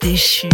déchu.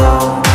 though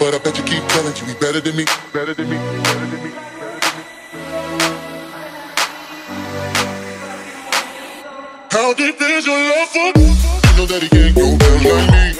But I bet you keep telling you he better than me, better than me, better than me. How deep is your love for? You know that he can't go down like me.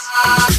That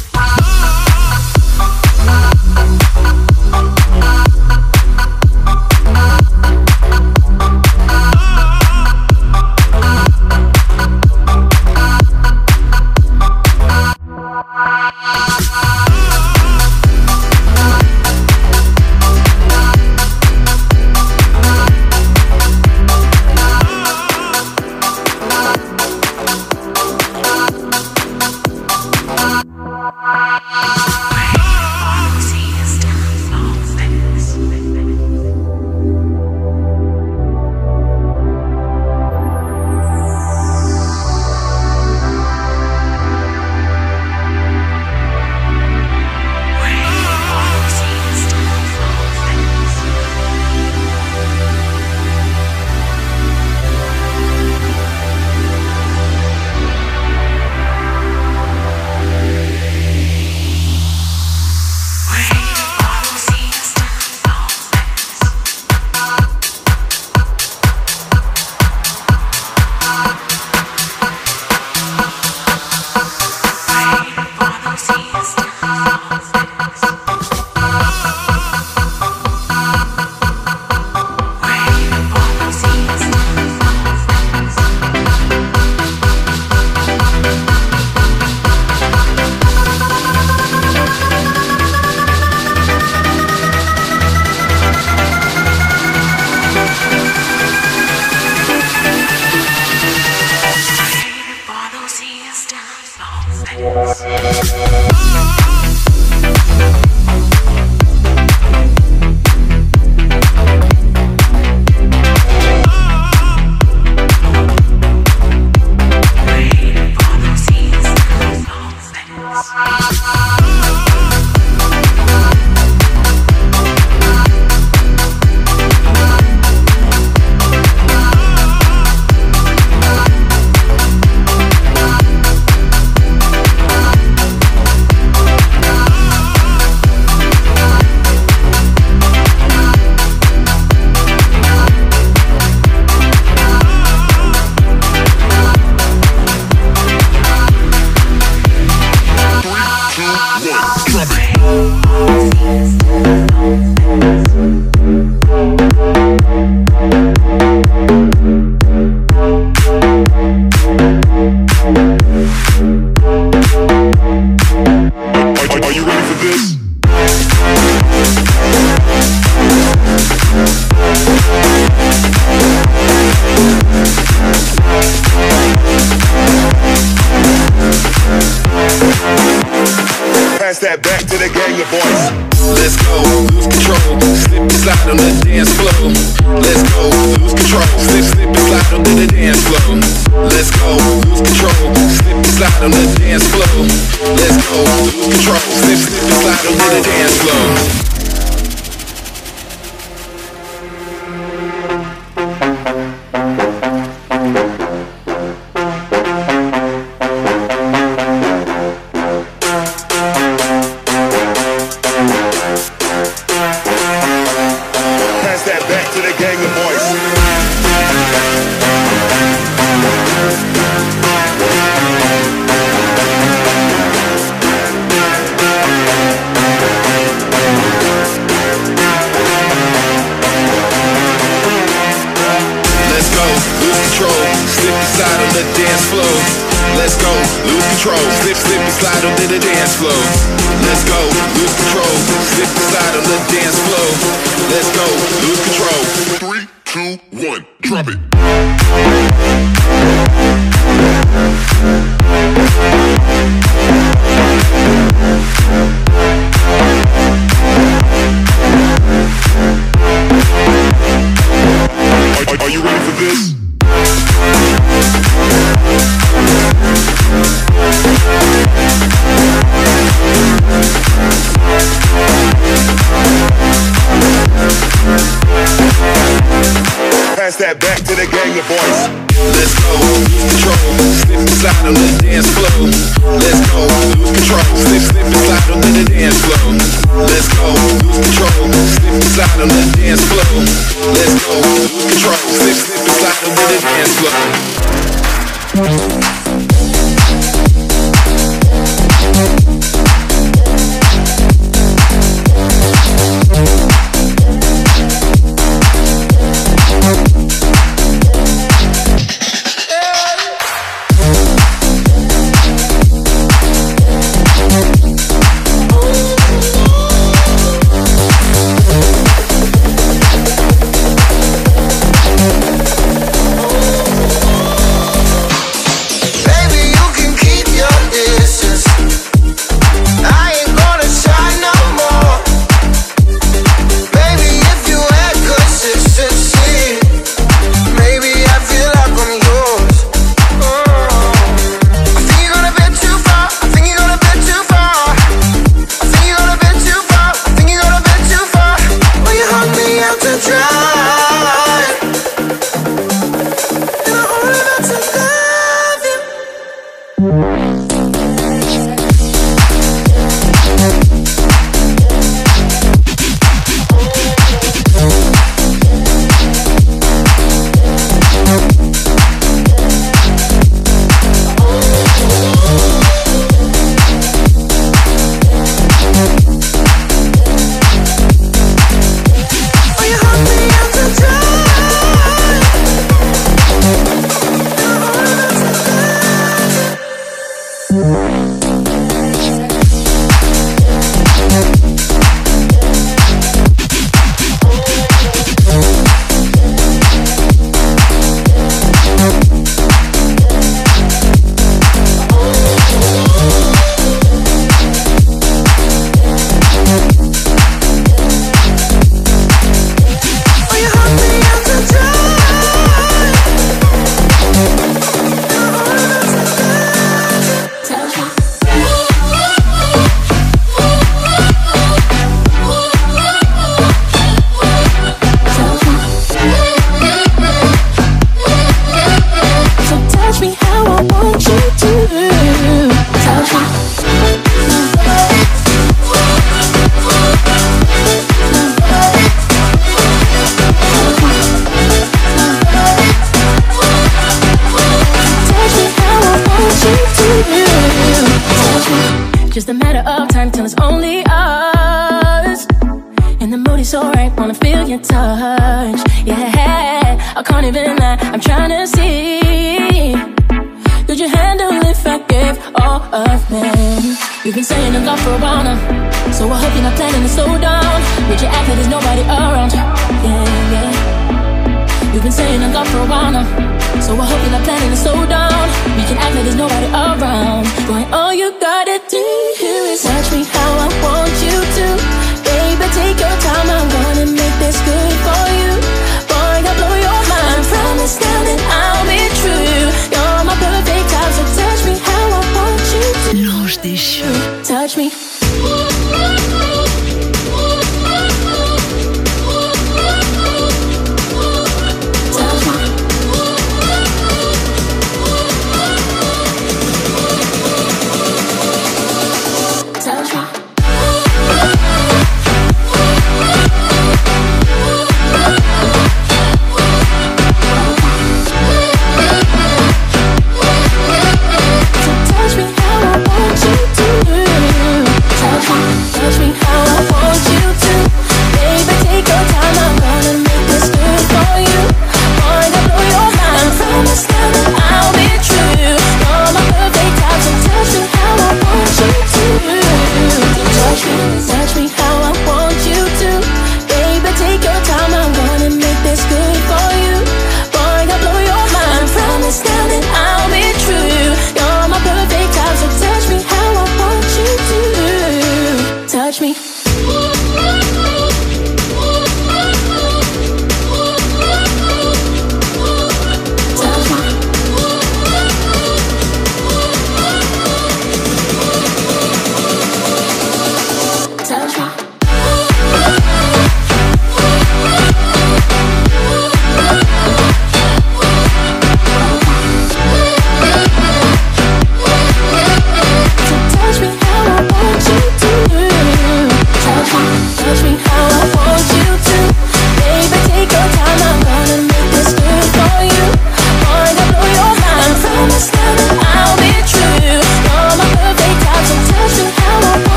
Boy, all you gotta do is touch me how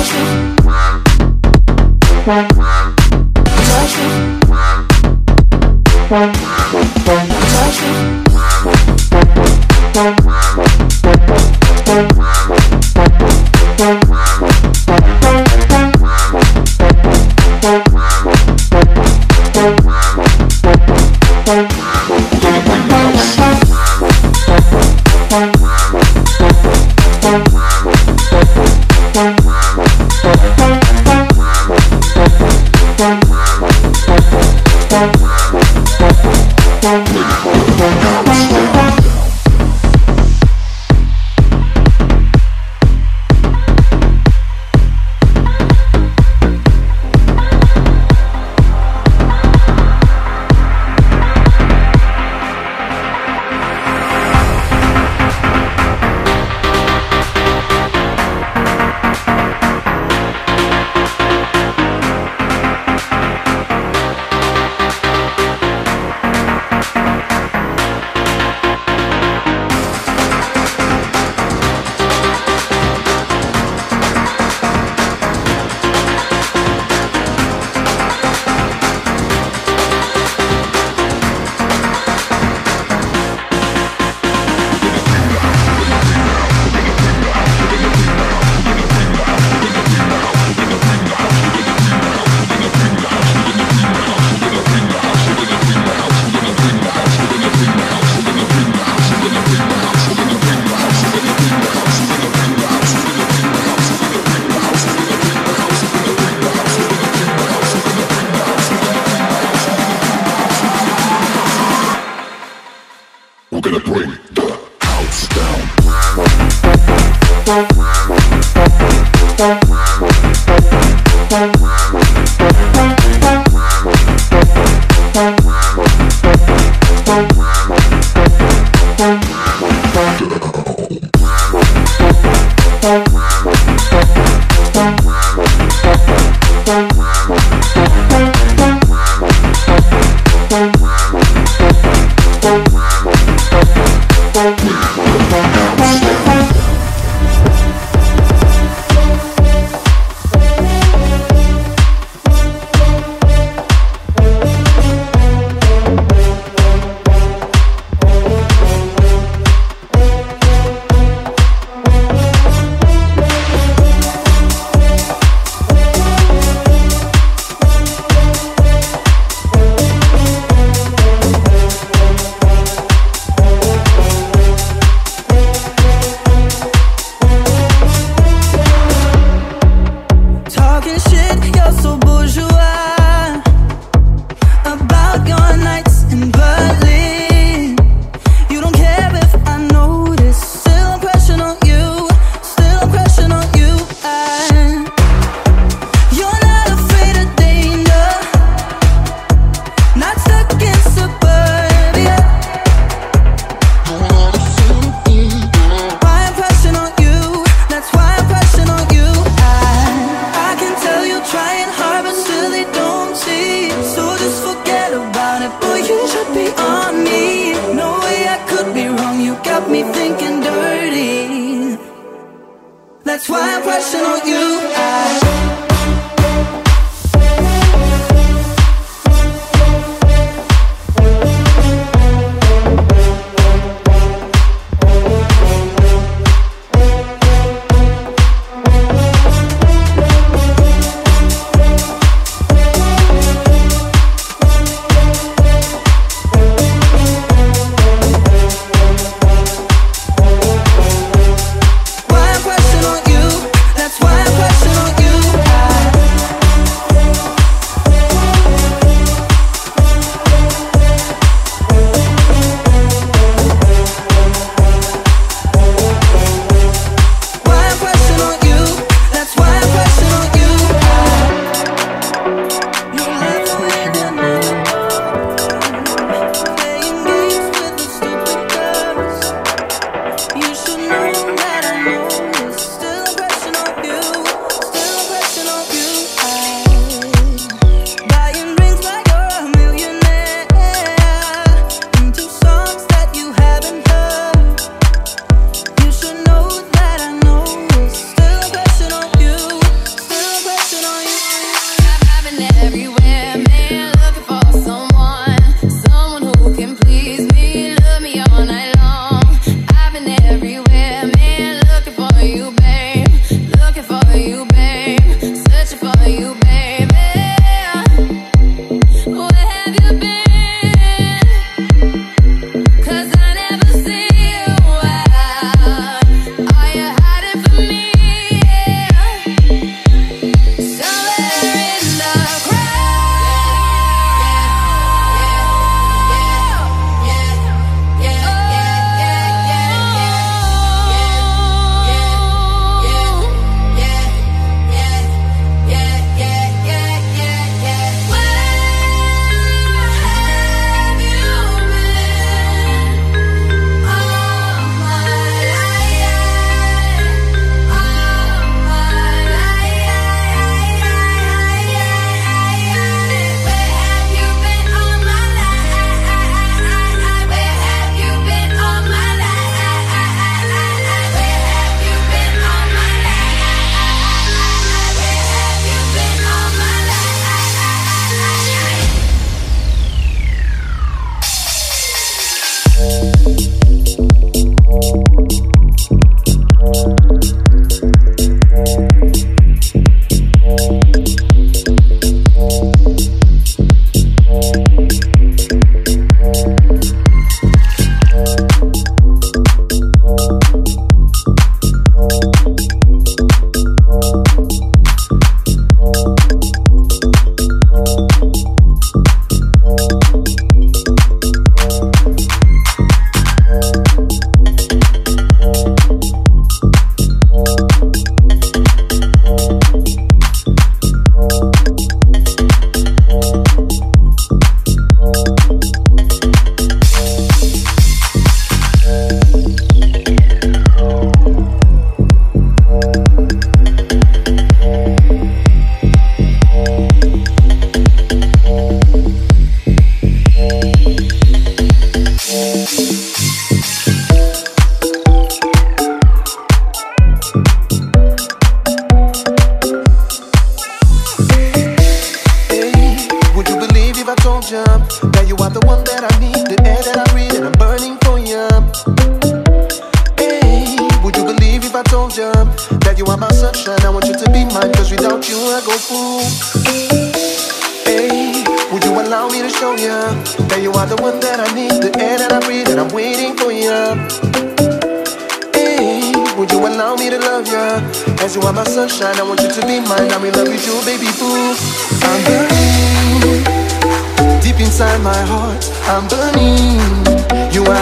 On you? That's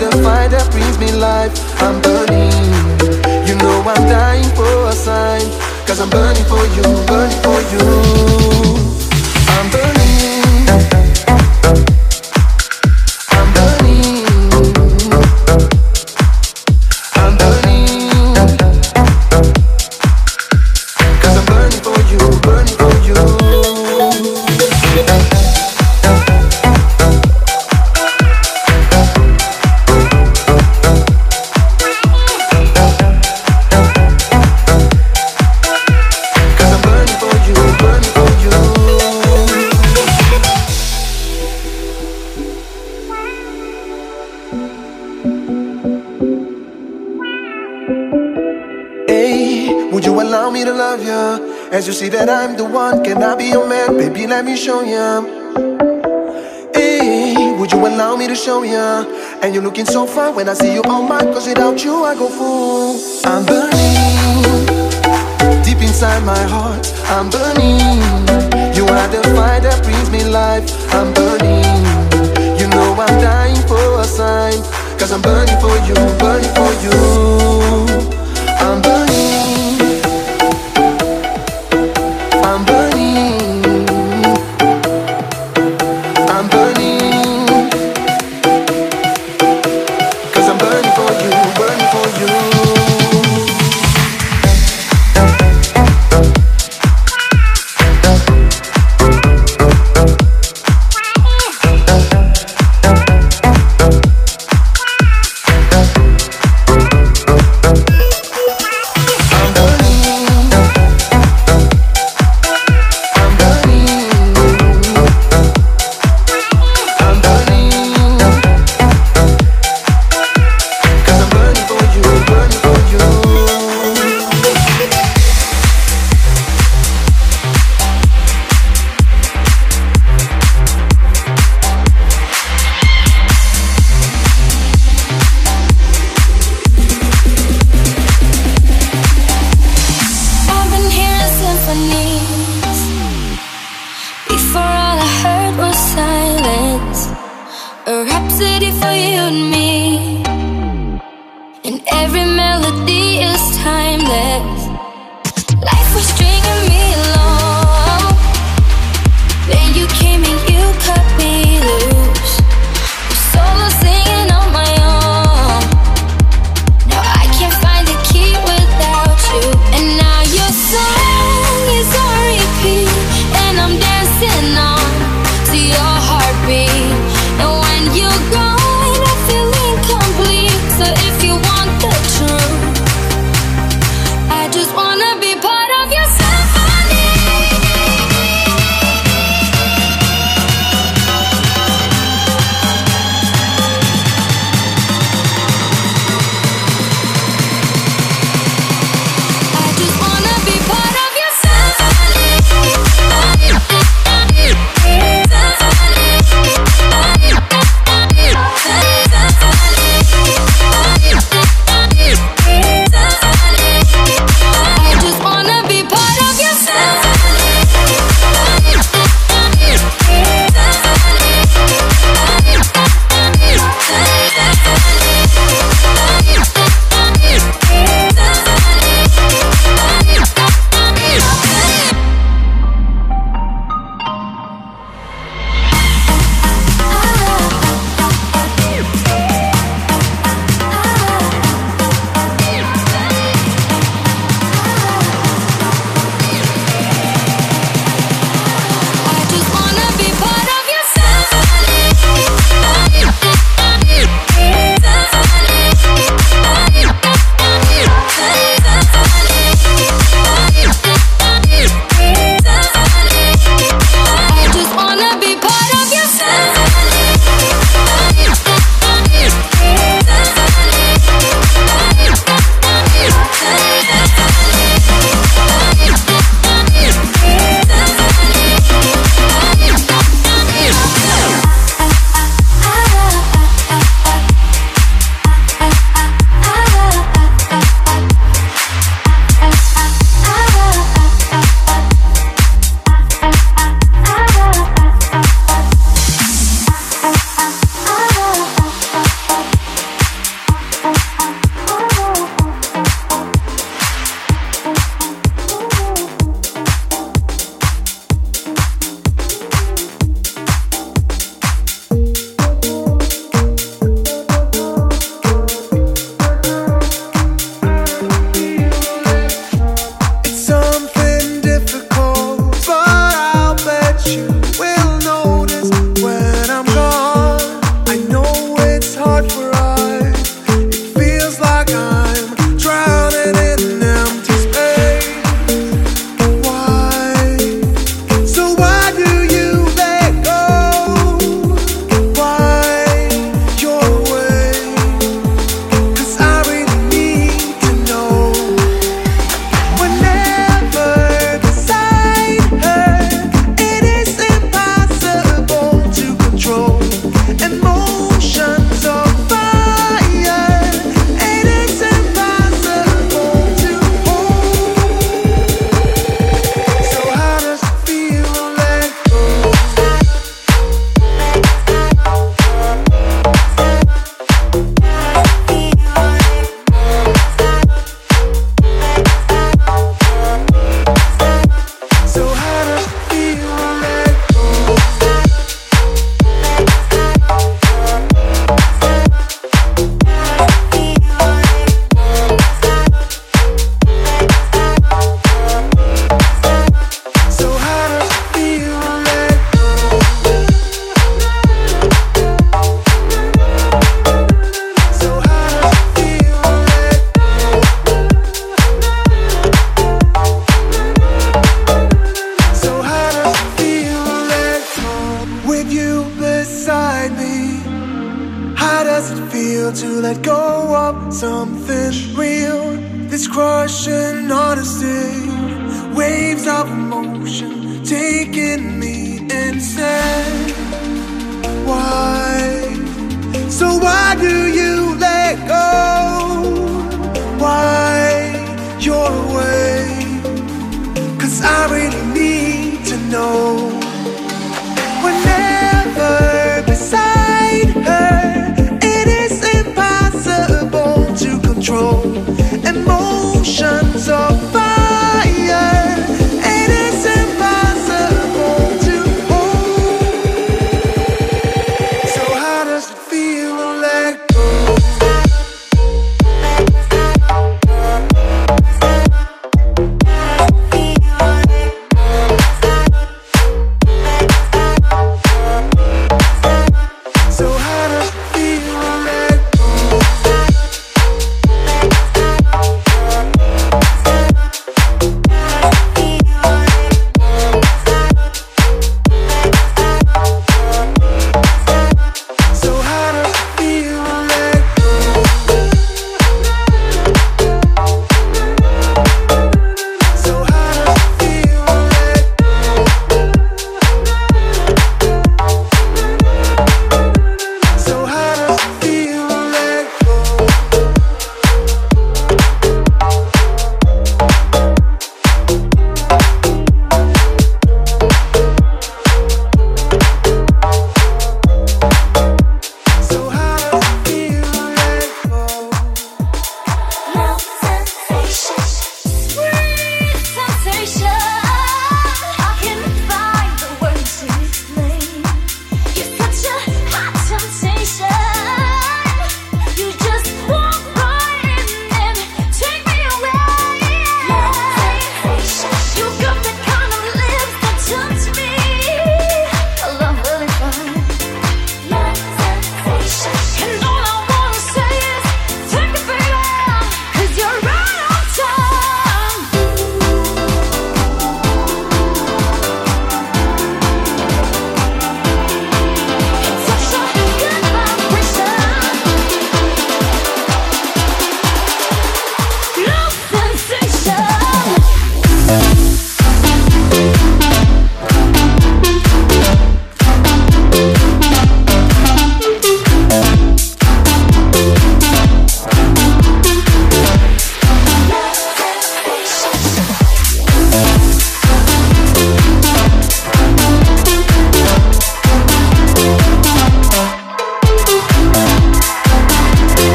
the fire that brings me life. I'm burning. You know I'm dying for a sign. Cause I'm burning for you, burning for you. I'm burning. Let me show ya. Hey, would you allow me to show ya? And you're looking so fine when I see you on mine. Cause without you, I go fool. I'm burning deep inside my heart. I'm burning. You are the fire that brings me life. I'm burning. You know I'm dying for a sign. Cause I'm burning for you, burning for you.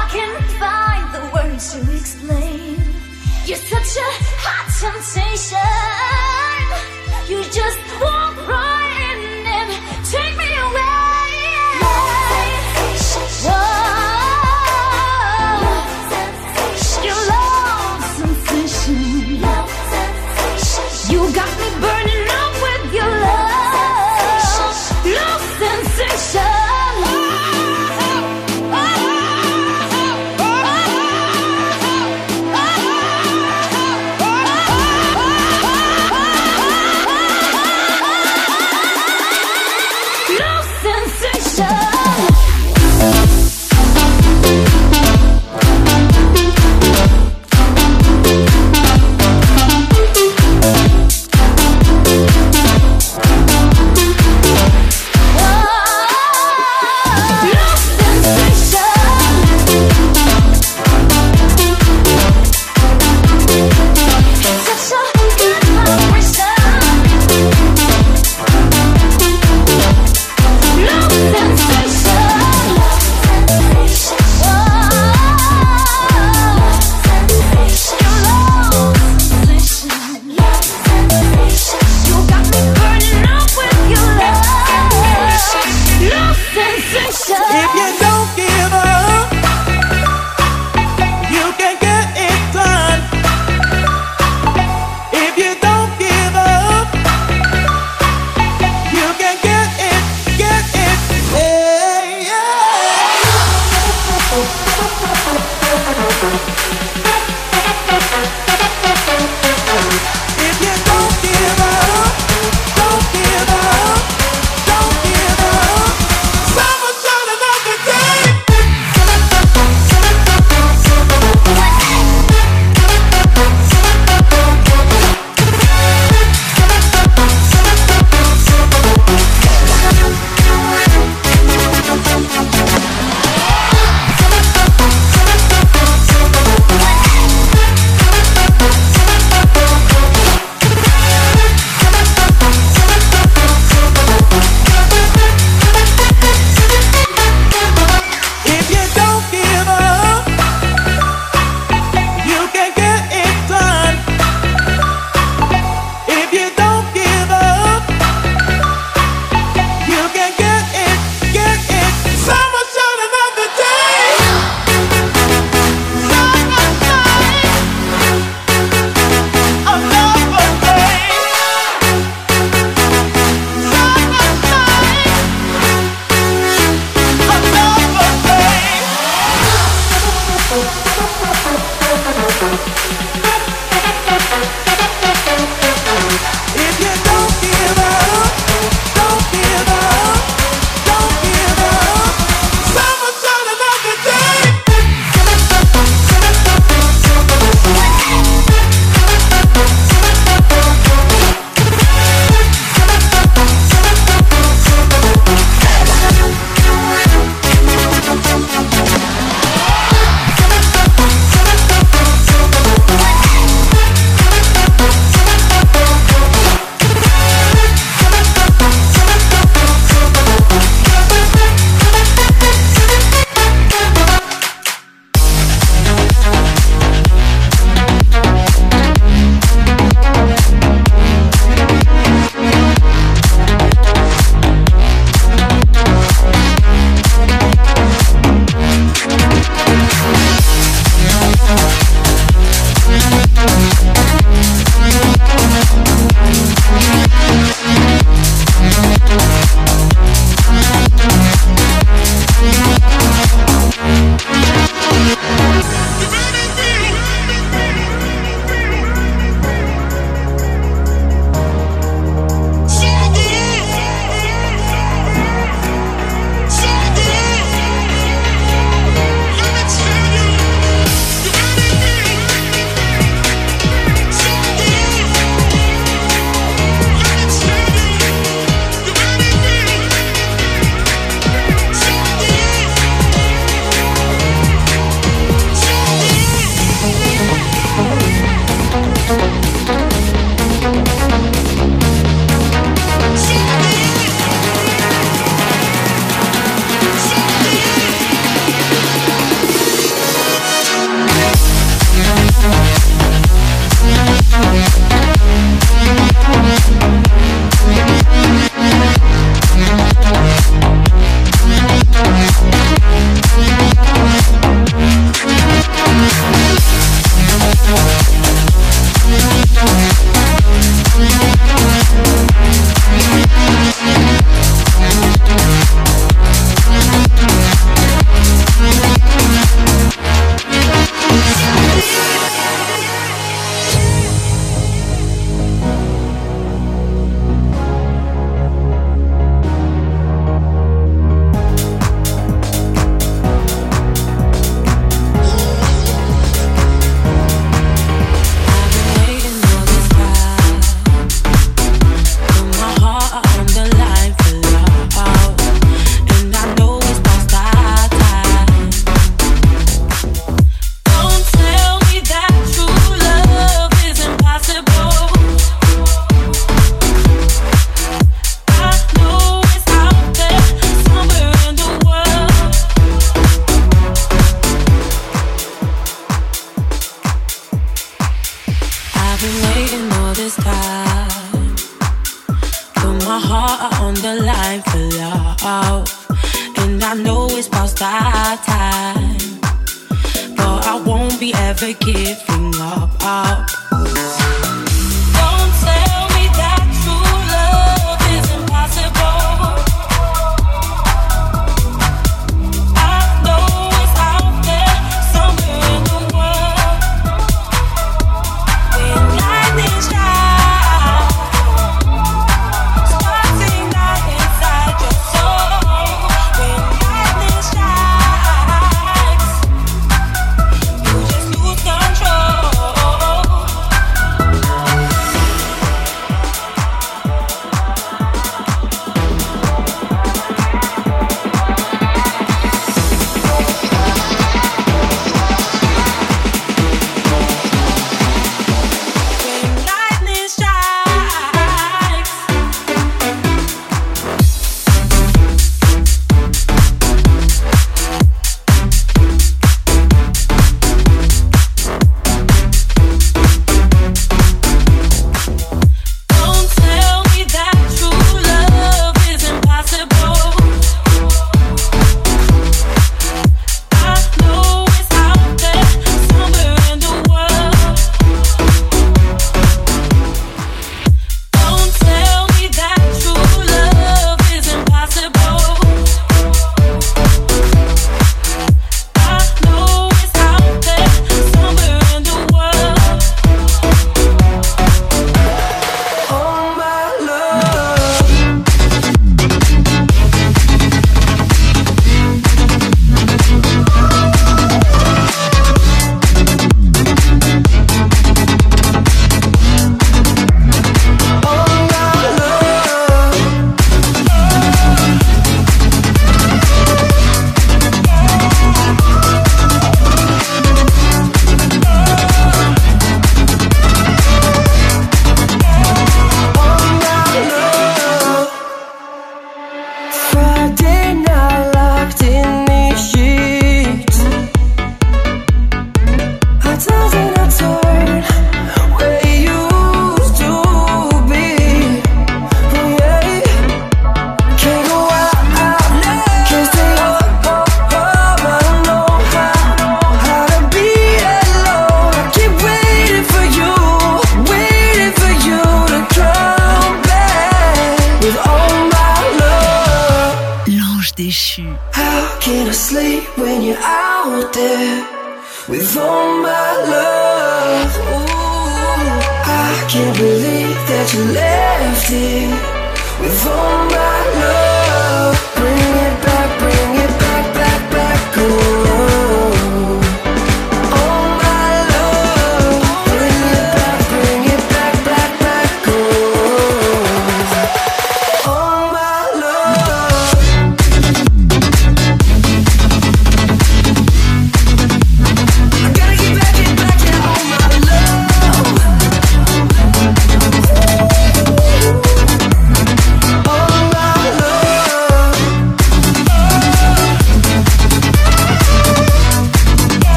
I can't find the words to explain. You're such a hot temptation. You just won't run.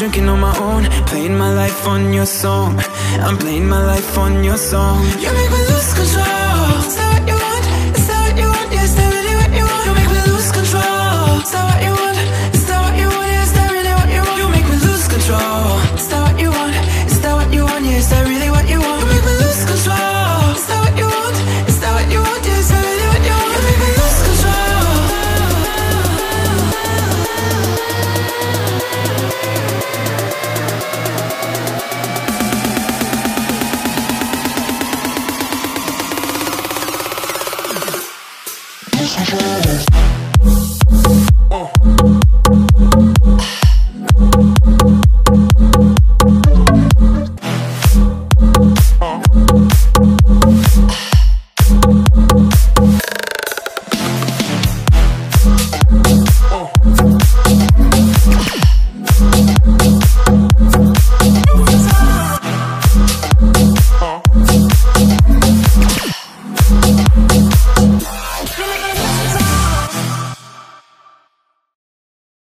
drinking on my own Playing my life on your song. I'm playing my life on your song. You make me lose control.